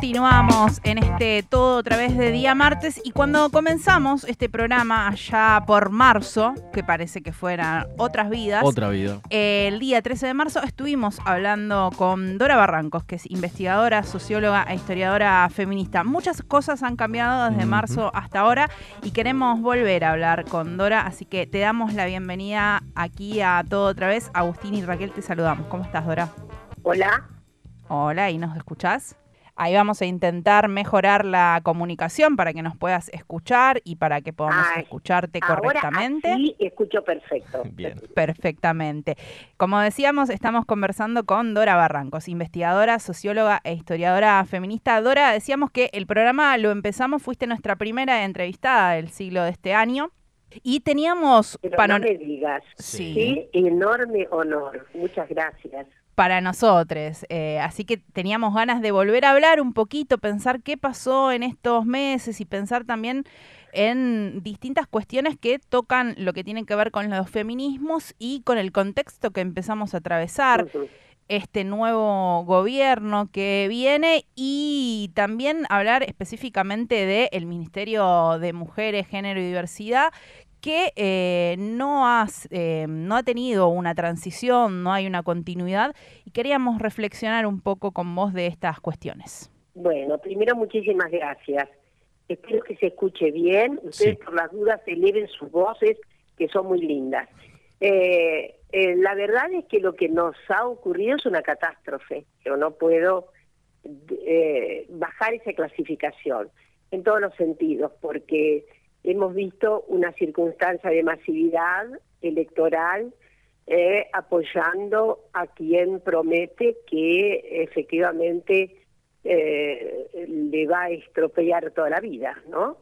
Continuamos en este todo otra vez de día martes y cuando comenzamos este programa allá por marzo, que parece que fueran otras vidas, Otra vida. el día 13 de marzo estuvimos hablando con Dora Barrancos, que es investigadora, socióloga e historiadora feminista. Muchas cosas han cambiado desde marzo hasta ahora y queremos volver a hablar con Dora, así que te damos la bienvenida aquí a todo otra vez. Agustín y Raquel te saludamos. ¿Cómo estás, Dora? Hola. Hola, ¿y nos escuchás? Ahí vamos a intentar mejorar la comunicación para que nos puedas escuchar y para que podamos Ay, escucharte correctamente. Ahora sí escucho perfecto. Bien. Perfectamente. Como decíamos, estamos conversando con Dora Barrancos, investigadora, socióloga e historiadora feminista. Dora, decíamos que el programa lo empezamos, fuiste nuestra primera entrevistada del siglo de este año. Y teníamos Pero no me digas. Sí. Qué enorme honor. Muchas gracias. Para nosotros. eh, así que teníamos ganas de volver a hablar un poquito, pensar qué pasó en estos meses y pensar también en distintas cuestiones que tocan lo que tiene que ver con los feminismos y con el contexto que empezamos a atravesar este nuevo gobierno que viene y también hablar específicamente del Ministerio de Mujeres, Género y Diversidad que eh, no, has, eh, no ha tenido una transición, no hay una continuidad y queríamos reflexionar un poco con vos de estas cuestiones. Bueno, primero muchísimas gracias. Espero que se escuche bien. Ustedes Sí. por las dudas eleven sus voces, que son muy lindas. Eh, eh, la verdad es que lo que nos ha ocurrido es una catástrofe. Yo no puedo eh, bajar esa clasificación en todos los sentidos, porque hemos visto una circunstancia de masividad electoral eh, apoyando a quien promete que efectivamente eh, le va a estropear toda la vida, ¿no?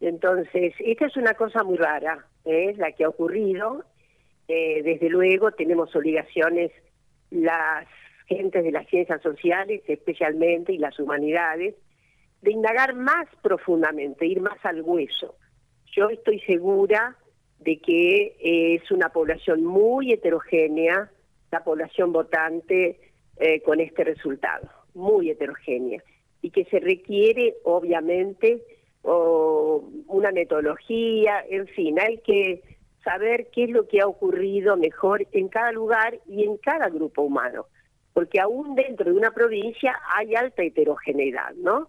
Entonces, esta es una cosa muy rara, ¿eh? la que ha ocurrido. Eh, desde luego tenemos obligaciones las gentes de las ciencias sociales, especialmente, y las humanidades, de indagar más profundamente, ir más al hueso. Yo estoy segura de que es una población muy heterogénea, la población votante eh, con este resultado, muy heterogénea, y que se requiere, obviamente, o una metodología, en fin, hay que saber qué es lo que ha ocurrido mejor en cada lugar y en cada grupo humano, porque aún dentro de una provincia hay alta heterogeneidad, ¿no?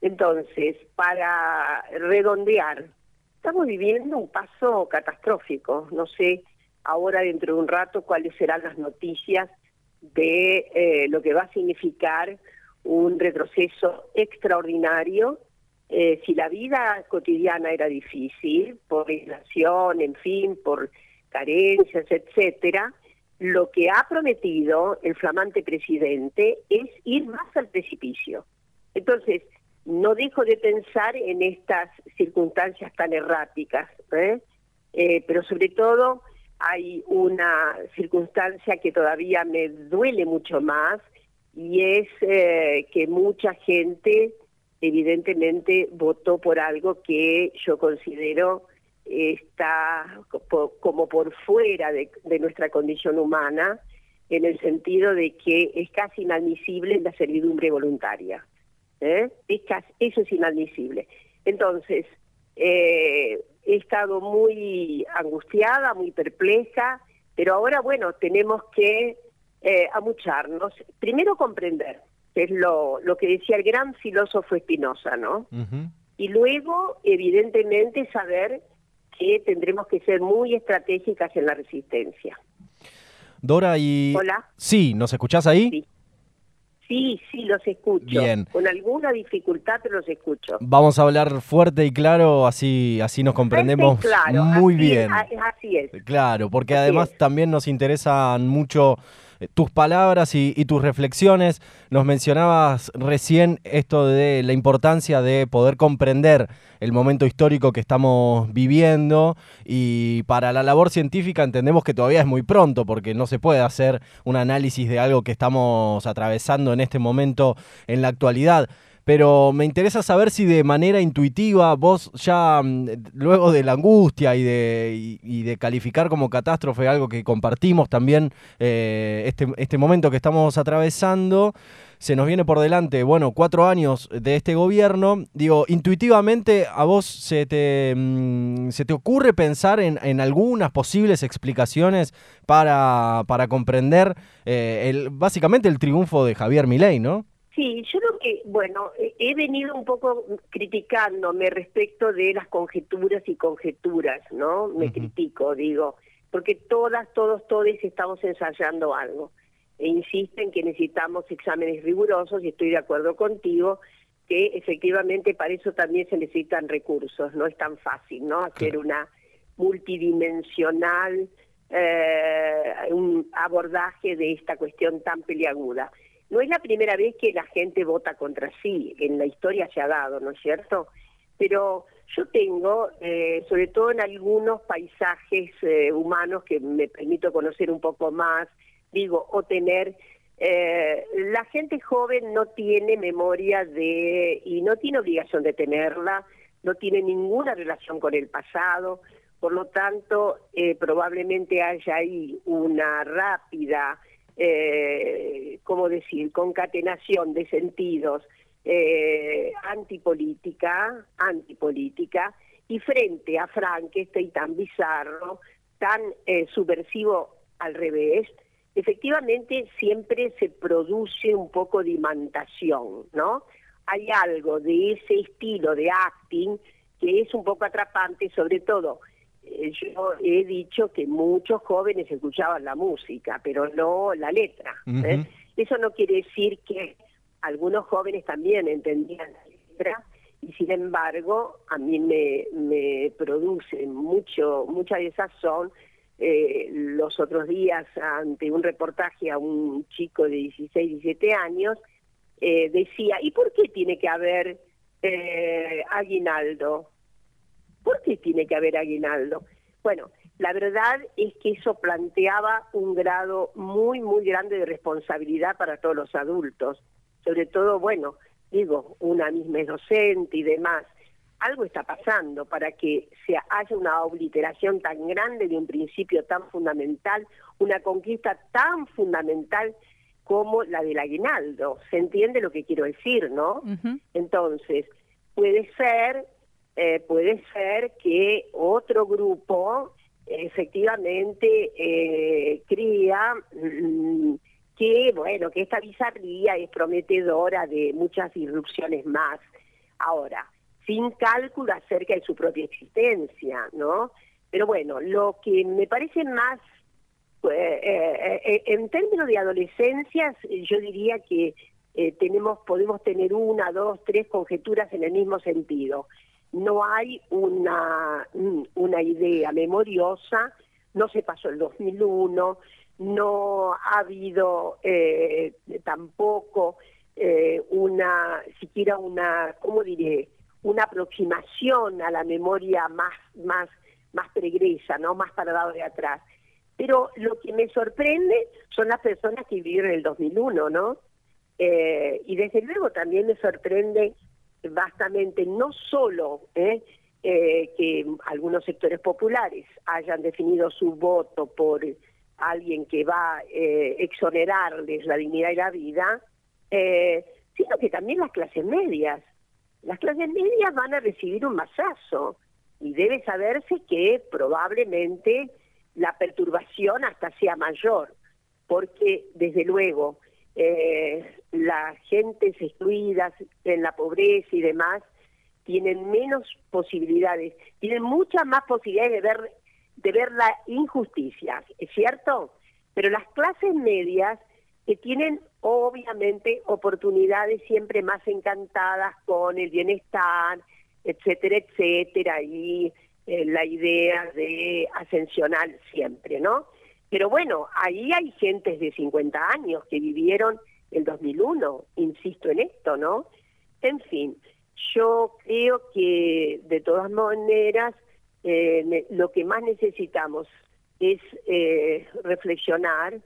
Entonces, para redondear, estamos viviendo un paso catastrófico. No sé ahora dentro de un rato cuáles serán las noticias de eh, lo que va a significar un retroceso extraordinario. Eh, si la vida cotidiana era difícil, por inflación, en fin, por carencias, etcétera, lo que ha prometido el flamante presidente es ir más al precipicio. Entonces, no dejo de pensar en estas circunstancias tan erráticas, ¿eh? Eh, pero sobre todo hay una circunstancia que todavía me duele mucho más y es eh, que mucha gente evidentemente votó por algo que yo considero está co- como por fuera de, de nuestra condición humana, en el sentido de que es casi inadmisible la servidumbre voluntaria. ¿Eh? Eso es inadmisible. Entonces, eh, he estado muy angustiada, muy perpleja, pero ahora, bueno, tenemos que eh, amucharnos. Primero comprender, que es lo, lo que decía el gran filósofo Spinoza, ¿no? Y luego, evidentemente, saber que tendremos que ser muy estratégicas en la resistencia. Dora y... Hola. Sí, ¿nos escuchás ahí? Sí. Sí, sí, los escucho. Bien. Con alguna dificultad, pero los escucho. Vamos a hablar fuerte y claro, así, así nos comprendemos claro, muy así- bien. Así es. Claro, porque Así además es. también nos interesan mucho tus palabras y, tus reflexiones. Nos mencionabas recién esto de la importancia de poder comprender el momento histórico que estamos viviendo y para la labor científica entendemos que todavía es muy pronto porque no se puede hacer un análisis de algo que estamos atravesando en este momento en la actualidad. Pero me interesa saber si de manera intuitiva vos ya, mm, luego de la angustia y de, y, de calificar como catástrofe algo que compartimos también eh, este, este momento que estamos atravesando, se nos viene por delante, bueno, cuatro años de este gobierno. Digo, intuitivamente a vos se te, mm, se te ocurre pensar en, en, algunas posibles explicaciones para, para comprender eh, el, básicamente el triunfo de Javier Milei, ¿no? Sí, yo creo que, bueno, he venido un poco criticándome respecto de las conjeturas y conjeturas, ¿no? Me critico, digo, porque todas, todos, todos estamos ensayando algo e insisten que necesitamos exámenes rigurosos y estoy de acuerdo contigo que efectivamente para eso también se necesitan recursos, no es tan fácil, ¿no? Hacer una multidimensional eh, un abordaje de esta cuestión tan peliaguda. No es la primera vez que la gente vota contra sí, en la historia se ha dado, ¿no es cierto? Pero yo tengo, eh, sobre todo en algunos paisajes eh, humanos que me permito conocer un poco más, digo, o tener... Eh, la gente joven no tiene memoria de, y no tiene obligación de tenerla, no tiene ninguna relación con el pasado, por lo tanto, eh, probablemente haya ahí una rápida, eh, ¿cómo decir?, concatenación de sentidos eh, antipolítica, antipolítica, y frente a y tan bizarro, tan eh, subversivo al revés, efectivamente siempre se produce un poco de imantación, ¿no? Hay algo de ese estilo de acting que es un poco atrapante, sobre todo yo he dicho que muchos jóvenes escuchaban la música, pero no la letra. ¿eh? Eso no quiere decir que algunos jóvenes también entendían la letra y sin embargo a mí me, me produce mucho mucha desazón eh, los otros días ante un reportaje a un chico de 16, 17 años, eh, decía, ¿y por qué tiene que haber eh, aguinaldo? ¿Por qué tiene que haber aguinaldo? Bueno, la verdad es que eso planteaba un grado muy, muy grande de responsabilidad para todos los adultos, sobre todo, bueno, digo, una misma docente y demás algo está pasando para que se haya una obliteración tan grande de un principio tan fundamental, una conquista tan fundamental como la del aguinaldo. ¿Se entiende lo que quiero decir, no? Entonces, puede ser, eh, puede ser que otro grupo efectivamente eh, crea mm, que, bueno, que esta bizarría es prometedora de muchas irrupciones más. Ahora, sin cálculo acerca de su propia existencia, ¿no? Pero bueno, lo que me parece más, eh, eh, en términos de adolescencias, yo diría que tenemos, podemos tener una, dos, tres conjeturas en el mismo sentido. No hay una, una idea memoriosa, no se pasó el 2001, no ha habido tampoco una, siquiera una, ¿cómo diré?, una aproximación a la memoria más, más, más pregresa, ¿no? más para de atrás. Pero lo que me sorprende son las personas que vivieron en el 2001, ¿no? Eh, y desde luego también me sorprende bastante no solo ¿eh? Eh, que algunos sectores populares hayan definido su voto por alguien que va a exonerarles la dignidad y la vida, sino que también las clases medias las clases medias van a recibir un masazo y debe saberse que probablemente la perturbación hasta sea mayor, porque desde luego eh, las gentes excluidas en la pobreza y demás tienen menos posibilidades, tienen muchas más posibilidades de ver de ver la injusticia, ¿es cierto? Pero las clases medias que tienen obviamente oportunidades siempre más encantadas con el bienestar, etcétera, etcétera, y eh, la idea de ascensional siempre, ¿no? Pero bueno, ahí hay gentes de 50 años que vivieron el 2001, insisto en esto, ¿no? En fin, yo creo que de todas maneras eh, lo que más necesitamos es eh, reflexionar,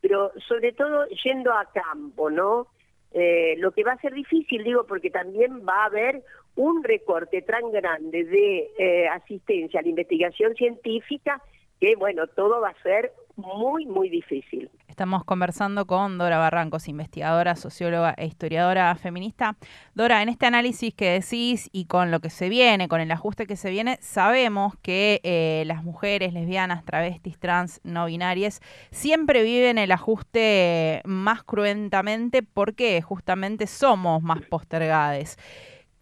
pero sobre todo yendo a campo, ¿no? Eh, lo que va a ser difícil, digo, porque también va a haber un recorte tan grande de eh, asistencia a la investigación científica que, bueno, todo va a ser muy, muy difícil. Estamos conversando con Dora Barrancos, investigadora, socióloga e historiadora feminista. Dora, en este análisis que decís y con lo que se viene, con el ajuste que se viene, sabemos que eh, las mujeres lesbianas, travestis, trans, no binarias, siempre viven el ajuste más cruentamente porque justamente somos más postergades.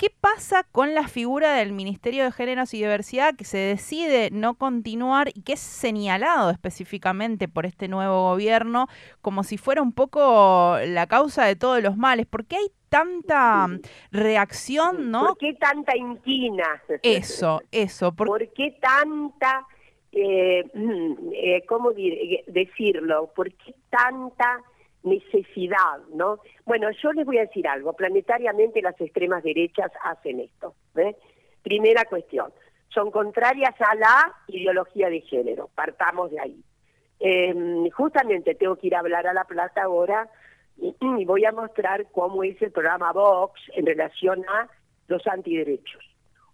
¿Qué pasa con la figura del Ministerio de Géneros y Diversidad que se decide no continuar y que es señalado específicamente por este nuevo gobierno como si fuera un poco la causa de todos los males? ¿Por qué hay tanta reacción, no? ¿Por qué tanta inquina? Eso, eso. ¿Por, qué tanta, eh, eh, cómo decirlo? ¿Por qué tanta necesidad, ¿no? Bueno, yo les voy a decir algo. Planetariamente las extremas derechas hacen esto. ¿eh? Primera cuestión. Son contrarias a la ideología de género. Partamos de ahí. Em, justamente tengo que ir a hablar a La Plata ahora y, voy a mostrar cómo es el programa Vox en relación a los antiderechos.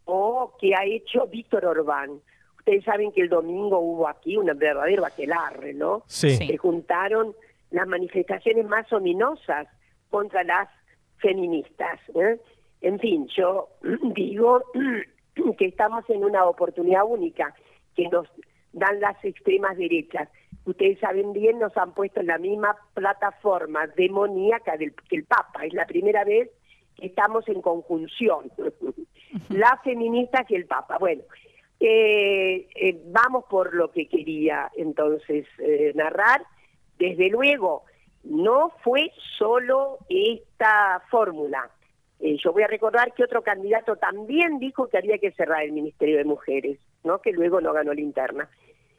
O que ha hecho Víctor Orbán. Ustedes saben que el domingo hubo aquí un verdadero aquelarre, ¿no? Sí. Se juntaron las manifestaciones más ominosas contra las feministas. ¿eh? En fin, yo digo que estamos en una oportunidad única que nos dan las extremas derechas. Ustedes saben bien, nos han puesto en la misma plataforma demoníaca del, que el Papa. Es la primera vez que estamos en conjunción, las feministas y el Papa. Bueno, eh, eh, vamos por lo que quería entonces narrar desde luego, no fue solo esta fórmula. Eh, yo voy a recordar que otro candidato también dijo que había que cerrar el Ministerio de Mujeres, ¿no? que luego no ganó la interna.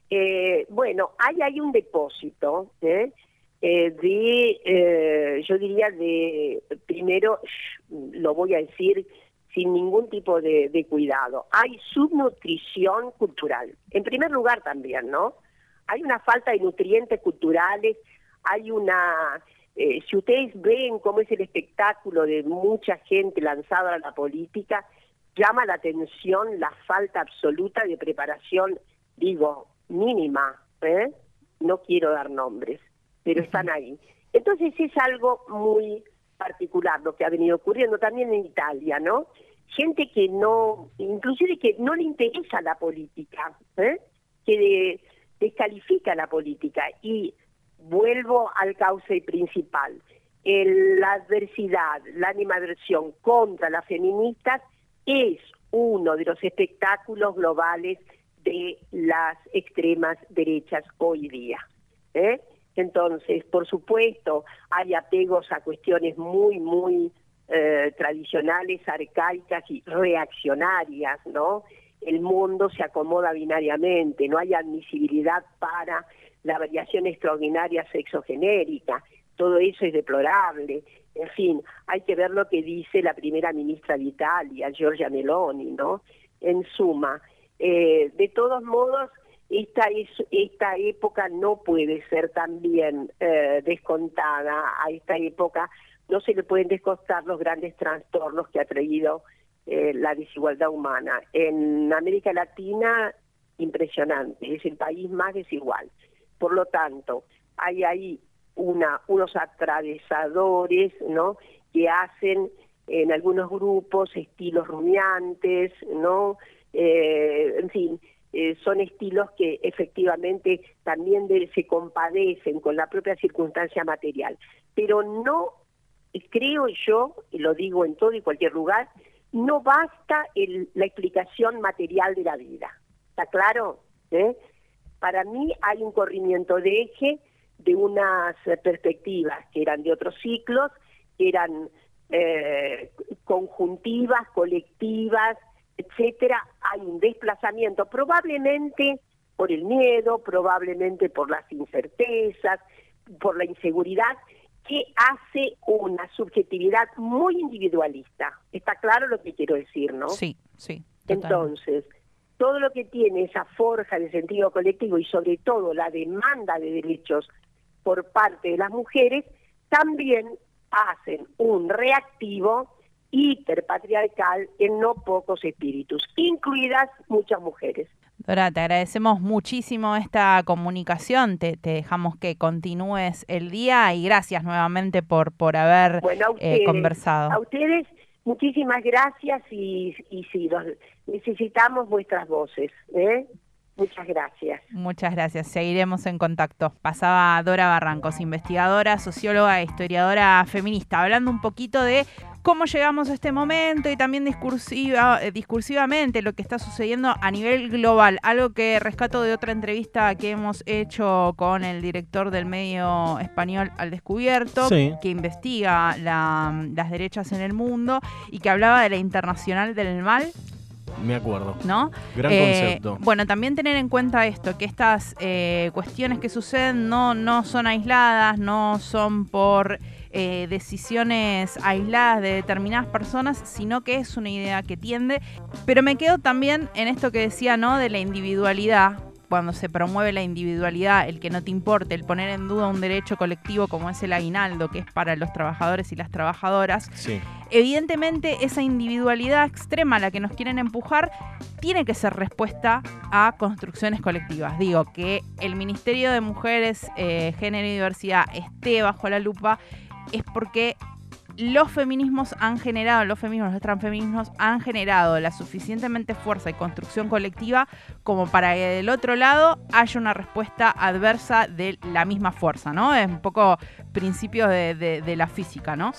Eh, bueno, hay ahí un depósito ¿eh? de, yo diría, de, primero, lo voy a decir sin ningún tipo de, de cuidado, hay subnutrición cultural. En primer lugar también, ¿no? Hay una falta de nutrientes culturales, hay una... Eh, si ustedes ven cómo es el espectáculo de mucha gente lanzada a la política, llama la atención la falta absoluta de preparación, digo, mínima, ¿eh? no quiero dar nombres, pero están ahí. Entonces es algo muy particular lo que ha venido ocurriendo también en Italia, ¿no? Gente que no, inclusive que no le interesa la política, ¿eh? que de, descalifica la política y vuelvo al cauce principal. la adversidad, la animadversión contra las feministas es uno de los espectáculos globales de las extremas derechas hoy día. ¿eh? Entonces, por supuesto, hay apegos a cuestiones muy, muy eh, tradicionales, arcaicas y reaccionarias, ¿no? El mundo se acomoda binariamente, no hay admisibilidad para la variación extraordinaria sexogenérica, todo eso es deplorable. En fin, hay que ver lo que dice la primera ministra de Italia, Giorgia Meloni, ¿no? En suma, eh, de todos modos, esta, es, esta época no puede ser también eh, descontada, a esta época no se le pueden descontar los grandes trastornos que ha traído eh, la desigualdad humana. En América Latina, impresionante, es el país más desigual. Por lo tanto, hay ahí una, unos atravesadores, ¿no? Que hacen en algunos grupos estilos rumiantes, ¿no? Eh, en fin, eh, son estilos que efectivamente también se compadecen con la propia circunstancia material. Pero no creo yo, y lo digo en todo y cualquier lugar, no basta la explicación material de la vida. ¿Está claro? ¿Eh? Para mí hay un corrimiento de eje de unas perspectivas que eran de otros ciclos, que eran eh, conjuntivas, colectivas, etcétera. Hay un desplazamiento, probablemente por el miedo, probablemente por las incertezas, por la inseguridad, que hace una subjetividad muy individualista. ¿Está claro lo que quiero decir, no? Sí, sí. Entonces, todo lo que tiene esa forja de sentido colectivo y sobre todo la demanda de derechos por parte de las mujeres, también hacen un reactivo hiperpatriarcal en no pocos espíritus, incluidas muchas mujeres. Dora, te agradecemos muchísimo esta comunicación, te, dejamos que continúes el día y gracias nuevamente por, por haber eh, conversado. A ustedes muchísimas gracias y, y sí, necesitamos vuestras voces. ¿eh? Muchas gracias. Muchas gracias. Seguiremos en contacto. Pasaba Dora Barrancos, investigadora, socióloga e historiadora feminista, hablando un poquito de cómo llegamos a este momento y también discursiva, eh, discursivamente lo que está sucediendo a nivel global. Algo que rescato de otra entrevista que hemos hecho con el director del medio español Al Descubierto, que investiga las derechas en el mundo y que hablaba de la internacional del mal me acuerdo. ¿No? Gran eh, concepto. Bueno, también tener en cuenta esto, que estas eh, cuestiones que suceden no, no son aisladas, no son por eh, decisiones aisladas de determinadas personas, sino que es una idea que tiende. Pero me quedo también en esto que decía, ¿no? De la individualidad, cuando se promueve la individualidad, el que no te importe, el poner en duda un derecho colectivo como es el aguinaldo, que es para los trabajadores y las trabajadoras, evidentemente esa individualidad extrema a la que nos quieren empujar tiene que ser respuesta a construcciones colectivas. Digo, que el Ministerio de Mujeres, eh, Género y Diversidad esté bajo la lupa es porque los feminismos han generado, los feminismos, los transfeminismos han generado la suficientemente fuerza y construcción colectiva como para que del otro lado haya una respuesta adversa de la misma fuerza, ¿no? Es un poco principios de, de la física, ¿no?